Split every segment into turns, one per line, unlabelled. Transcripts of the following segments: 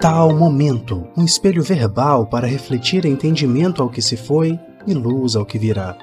Tal momento, um espelho verbal para refletir entendimento ao que se foi e luz ao que virá.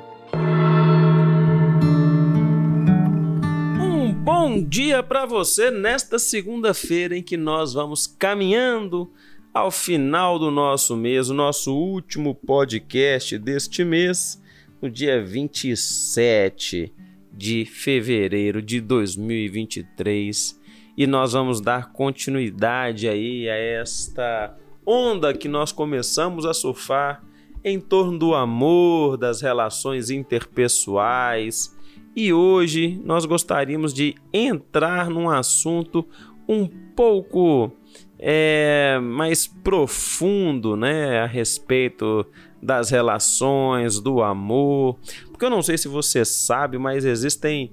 Um bom dia para você nesta segunda-feira em que nós vamos caminhando ao final do nosso mês, o nosso último podcast deste mês, no dia 27 de fevereiro de 2023 e nós vamos dar continuidade aí a esta onda que nós começamos a surfar em torno do amor, das relações interpessoais. E hoje nós gostaríamos de entrar num assunto um pouco é, mais profundo, né, a respeito das relações, do amor. Porque eu não sei se você sabe, mas existem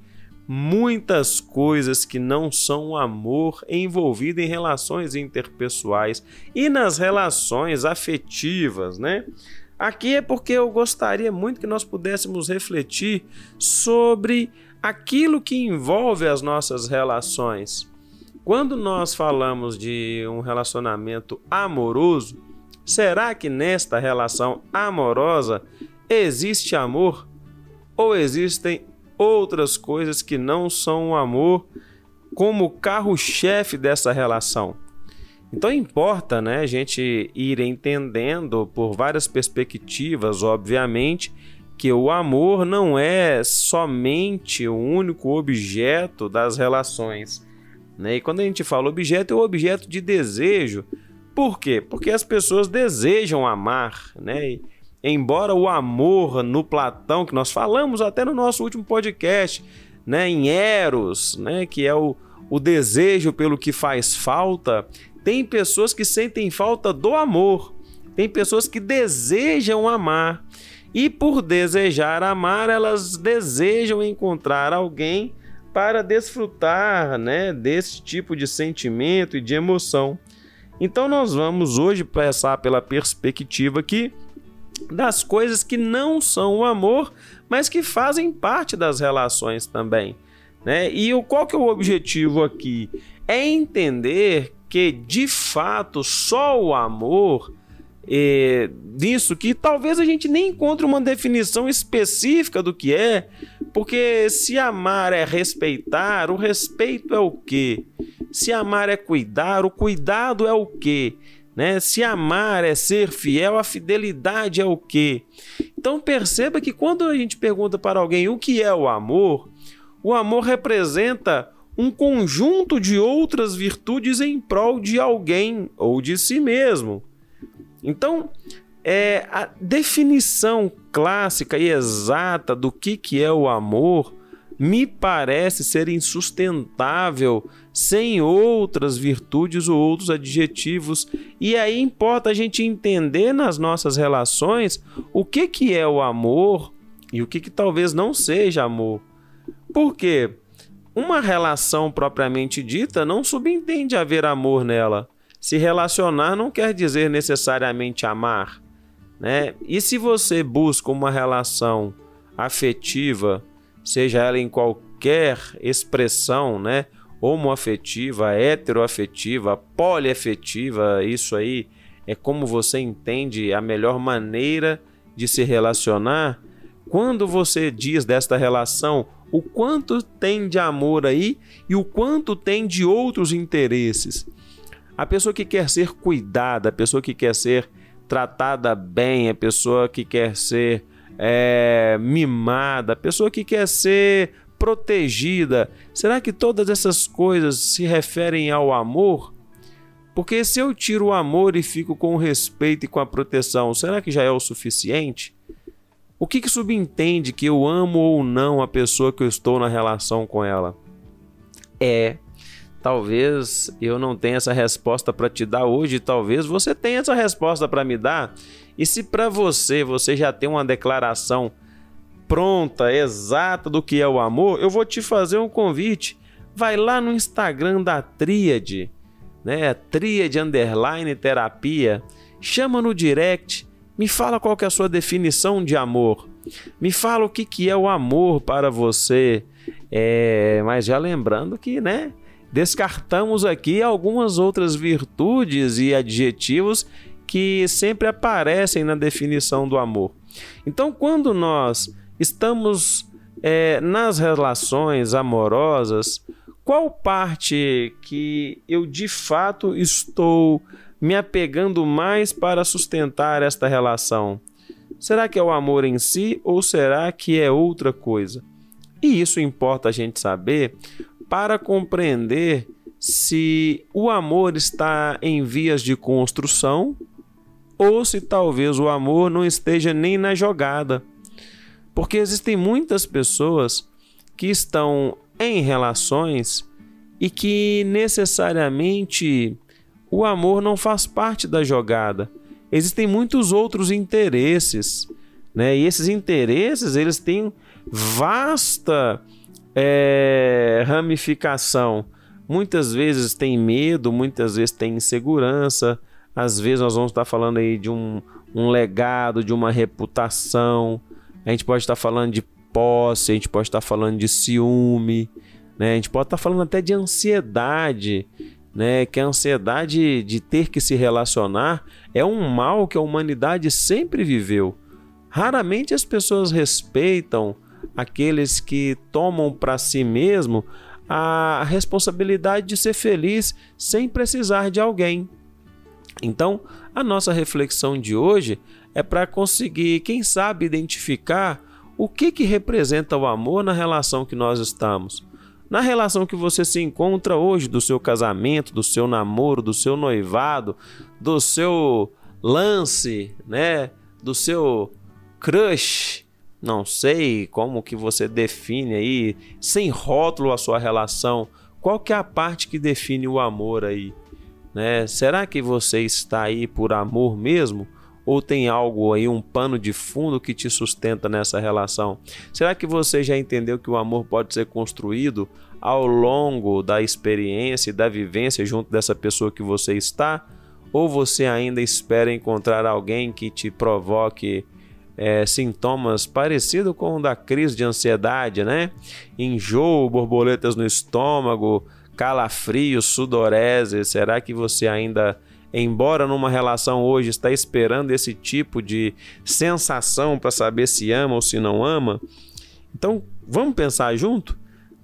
muitas coisas que não são amor envolvido em relações interpessoais e nas relações afetivas, né? Aqui é porque eu gostaria muito que nós pudéssemos refletir sobre aquilo que envolve as nossas relações. Quando nós falamos de um relacionamento amoroso, será que nesta relação amorosa existe amor ou existem outras coisas que não são o amor como carro-chefe dessa relação. Então importa, né, a gente ir entendendo por várias perspectivas, obviamente, que o amor não é somente o único objeto das relações. Né? E quando a gente fala objeto, é o objeto de desejo. Por quê? Porque as pessoas desejam amar, né? Embora o amor no Platão, que nós falamos até no nosso último podcast, né, em Eros, né, que é o, o desejo pelo que faz falta, tem pessoas que sentem falta do amor, tem pessoas que desejam amar. E por desejar amar, elas desejam encontrar alguém para desfrutar né, desse tipo de sentimento e de emoção. Então, nós vamos hoje passar pela perspectiva que das coisas que não são o amor, mas que fazem parte das relações também. Né? E o, qual que é o objetivo aqui? É entender que de fato só o amor é, disso que talvez a gente nem encontre uma definição específica do que é, porque se amar é respeitar, o respeito é o quê? Se amar é cuidar, o cuidado é o quê? Né? Se amar é ser fiel, a fidelidade é o quê? Então perceba que quando a gente pergunta para alguém o que é o amor, o amor representa um conjunto de outras virtudes em prol de alguém ou de si mesmo. Então, é, a definição clássica e exata do que, que é o amor me parece ser insustentável sem outras virtudes ou outros adjetivos. E aí importa a gente entender nas nossas relações o que, que é o amor e o que, que talvez não seja amor. Por quê? Uma relação propriamente dita não subentende haver amor nela. Se relacionar não quer dizer necessariamente amar. Né? E se você busca uma relação afetiva seja ela em qualquer expressão, né? Homoafetiva, heteroafetiva, poliafetiva, isso aí é como você entende a melhor maneira de se relacionar. Quando você diz desta relação, o quanto tem de amor aí e o quanto tem de outros interesses. A pessoa que quer ser cuidada, a pessoa que quer ser tratada bem, a pessoa que quer ser é, mimada, pessoa que quer ser protegida. Será que todas essas coisas se referem ao amor? Porque se eu tiro o amor e fico com o respeito e com a proteção, será que já é o suficiente? O que, que subentende que eu amo ou não a pessoa que eu estou na relação com ela? É, talvez eu não tenha essa resposta para te dar hoje, talvez você tenha essa resposta para me dar e se para você você já tem uma declaração pronta, exata do que é o amor, eu vou te fazer um convite. Vai lá no Instagram da Tríade, né? Tríade Underline Terapia. Chama no direct, me fala qual que é a sua definição de amor. Me fala o que, que é o amor para você. É, mas já lembrando que, né? descartamos aqui algumas outras virtudes e adjetivos que sempre aparecem na definição do amor. Então, quando nós estamos é, nas relações amorosas, qual parte que eu de fato estou me apegando mais para sustentar esta relação? Será que é o amor em si ou será que é outra coisa? E isso importa a gente saber para compreender se o amor está em vias de construção ou se talvez o amor não esteja nem na jogada. Porque existem muitas pessoas que estão em relações e que necessariamente o amor não faz parte da jogada. Existem muitos outros interesses, né? E esses interesses eles têm vasta é, ramificação. Muitas vezes tem medo, muitas vezes tem insegurança. Às vezes nós vamos estar falando aí de um, um legado, de uma reputação. A gente pode estar falando de posse, a gente pode estar falando de ciúme, né? A gente pode estar falando até de ansiedade, né? Que a ansiedade de ter que se relacionar é um mal que a humanidade sempre viveu. Raramente as pessoas respeitam aqueles que tomam para si mesmo a responsabilidade de ser feliz sem precisar de alguém. Então, a nossa reflexão de hoje é para conseguir, quem sabe, identificar o que, que representa o amor na relação que nós estamos. Na relação que você se encontra hoje, do seu casamento, do seu namoro, do seu noivado, do seu lance, né? Do seu crush, não sei como que você define aí, sem rótulo a sua relação. Qual que é a parte que define o amor aí? Né? Será que você está aí por amor mesmo? Ou tem algo aí, um pano de fundo que te sustenta nessa relação? Será que você já entendeu que o amor pode ser construído ao longo da experiência e da vivência junto dessa pessoa que você está? Ou você ainda espera encontrar alguém que te provoque é, sintomas parecidos com o da crise de ansiedade, né? Enjoo, borboletas no estômago, calafrio, sudorese. Será que você ainda, embora numa relação hoje, está esperando esse tipo de sensação para saber se ama ou se não ama? Então, vamos pensar junto,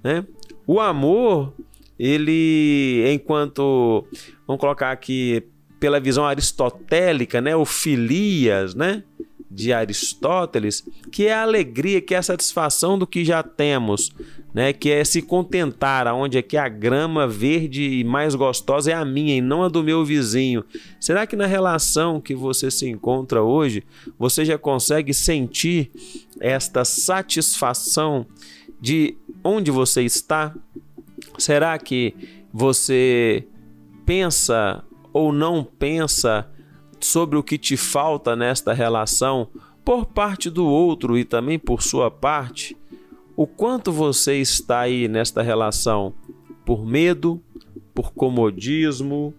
né? O amor, ele, enquanto, vamos colocar aqui pela visão aristotélica, né, o filias, né? de Aristóteles, que é a alegria, que é a satisfação do que já temos, né? Que é se contentar, aonde é que a grama verde e mais gostosa é a minha e não a do meu vizinho. Será que na relação que você se encontra hoje, você já consegue sentir esta satisfação de onde você está? Será que você pensa ou não pensa sobre o que te falta nesta relação por parte do outro e também por sua parte? O quanto você está aí nesta relação por medo, por comodismo,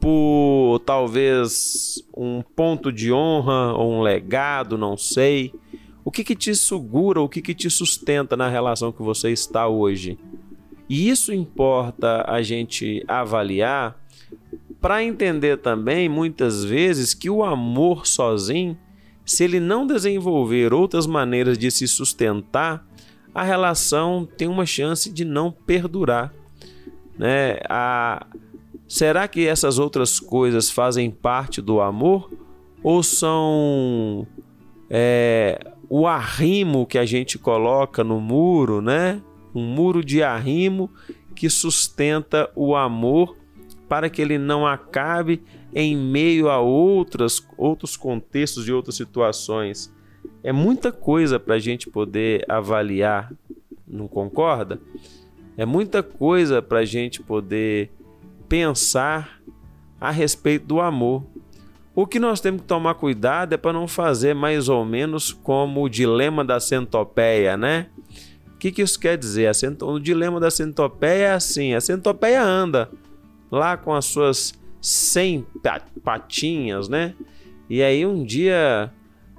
por talvez um ponto de honra ou um legado, não sei. O que, que te segura, o que, que te sustenta na relação que você está hoje? E isso importa a gente avaliar para entender também, muitas vezes, que o amor sozinho, se ele não desenvolver outras maneiras de se sustentar, a relação tem uma chance de não perdurar. Né? A... Será que essas outras coisas fazem parte do amor ou são é, o arrimo que a gente coloca no muro, né? Um muro de arrimo que sustenta o amor para que ele não acabe em meio a outras, outros contextos e outras situações. É muita coisa para a gente poder avaliar, não concorda? É muita coisa para a gente poder pensar a respeito do amor. O que nós temos que tomar cuidado é para não fazer mais ou menos como o dilema da centopeia, né? O que, que isso quer dizer? O dilema da centopeia é assim: a centopeia anda, lá com as suas 100 patinhas, né? E aí um dia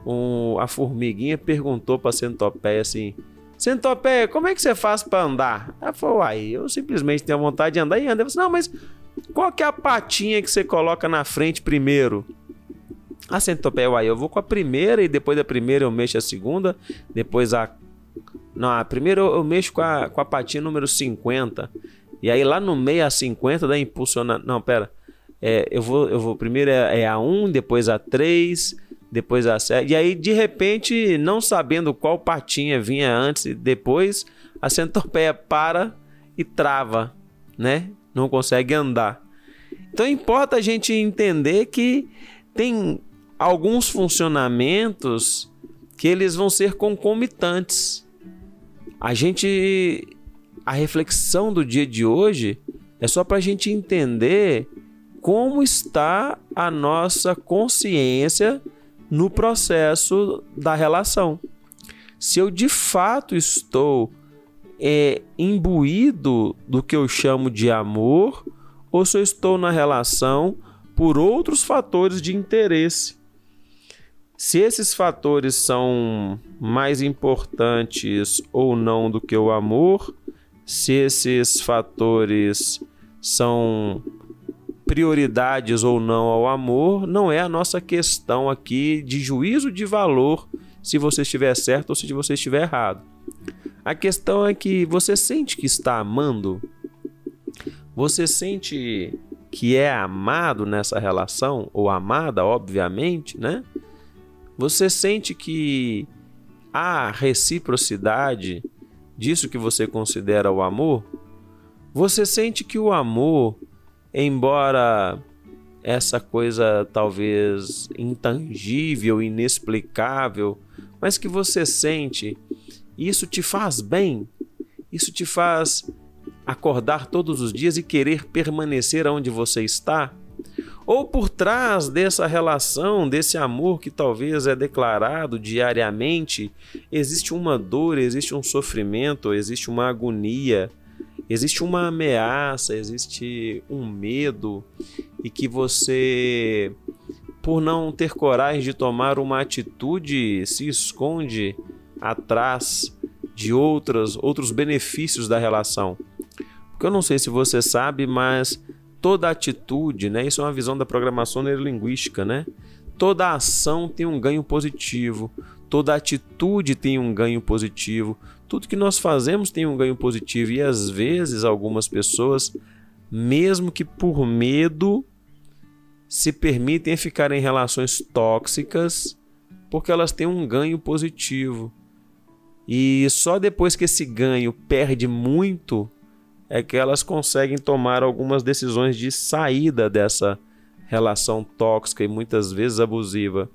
um, a formiguinha perguntou para a centopeia assim: Centopeia, como é que você faz para andar? Ela falou, uai, eu simplesmente tenho vontade de andar e ando. Eu falei, não, mas qual que é a patinha que você coloca na frente primeiro? A centopeia, uai, eu vou com a primeira e depois da primeira eu mexo a segunda, depois a... Não, a primeira eu mexo com a, com a patinha número 50. E aí lá no meio a 50 dá impulsionar... Não, pera. É, eu vou, eu vou primeiro é, é a 1, depois a 3 depois a série. E aí, de repente, não sabendo qual patinha vinha antes e depois, a centopeia para e trava, né? Não consegue andar. Então importa a gente entender que tem alguns funcionamentos que eles vão ser concomitantes. A gente a reflexão do dia de hoje é só para a gente entender como está a nossa consciência no processo da relação. Se eu de fato estou é, imbuído do que eu chamo de amor, ou se eu estou na relação por outros fatores de interesse. Se esses fatores são mais importantes ou não do que o amor, se esses fatores são prioridades ou não ao amor não é a nossa questão aqui de juízo de valor se você estiver certo ou se você estiver errado. A questão é que você sente que está amando? Você sente que é amado nessa relação ou amada, obviamente, né? Você sente que há reciprocidade disso que você considera o amor? Você sente que o amor embora essa coisa talvez intangível, inexplicável, mas que você sente, isso te faz bem, isso te faz acordar todos os dias e querer permanecer onde você está? Ou por trás dessa relação, desse amor que talvez é declarado diariamente, existe uma dor, existe um sofrimento, existe uma agonia, existe uma ameaça, existe um medo e que você, por não ter coragem de tomar uma atitude, se esconde atrás de outras, outros benefícios da relação. Porque eu não sei se você sabe, mas toda atitude, né? Isso é uma visão da programação neurolinguística, né? Toda ação tem um ganho positivo, toda atitude tem um ganho positivo, tudo que nós fazemos tem um ganho positivo e às vezes algumas pessoas, mesmo que por medo, se permitem ficar em relações tóxicas porque elas têm um ganho positivo. E só depois que esse ganho perde muito é que elas conseguem tomar algumas decisões de saída dessa relação tóxica e muitas vezes abusiva.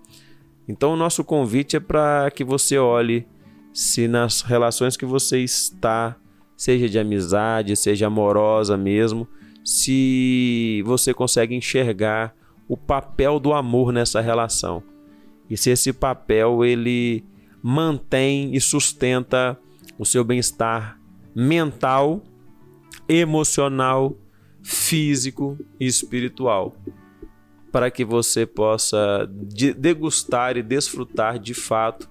Então, o nosso convite é para que você olhe se nas relações que você está, seja de amizade, seja amorosa mesmo, se você consegue enxergar o papel do amor nessa relação. E se esse papel ele mantém e sustenta o seu bem-estar mental, emocional, físico e espiritual, para que você possa degustar e desfrutar de fato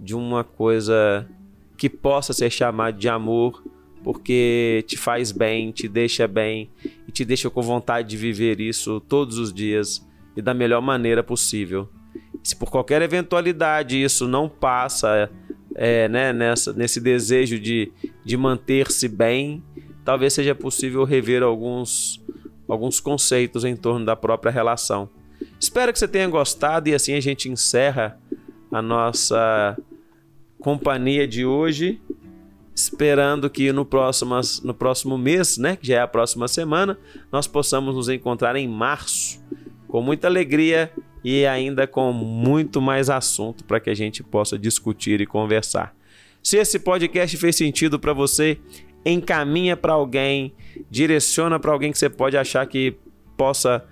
de uma coisa que possa ser chamada de amor, porque te faz bem, te deixa bem e te deixa com vontade de viver isso todos os dias e da melhor maneira possível. Se por qualquer eventualidade isso não passa é, né, nessa, nesse desejo de, de manter-se bem, talvez seja possível rever alguns, alguns conceitos em torno da própria relação. Espero que você tenha gostado e assim a gente encerra a nossa companhia de hoje, esperando que no próximo, no próximo mês, né, que já é a próxima semana, nós possamos nos encontrar em março, com muita alegria e ainda com muito mais assunto para que a gente possa discutir e conversar. Se esse podcast fez sentido para você, encaminha para alguém, direciona para alguém que você pode achar que possa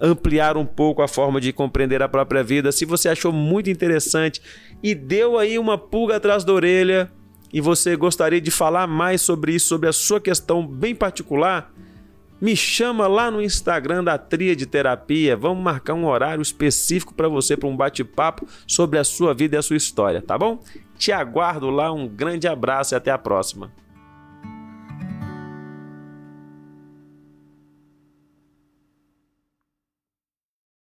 ampliar um pouco a forma de compreender a própria vida. Se você achou muito interessante e deu aí uma pulga atrás da orelha e você gostaria de falar mais sobre isso, sobre a sua questão bem particular, me chama lá no Instagram da Tria de Terapia. Vamos marcar um horário específico para você para um bate-papo sobre a sua vida e a sua história, tá bom? Te aguardo lá. Um grande abraço e até a próxima.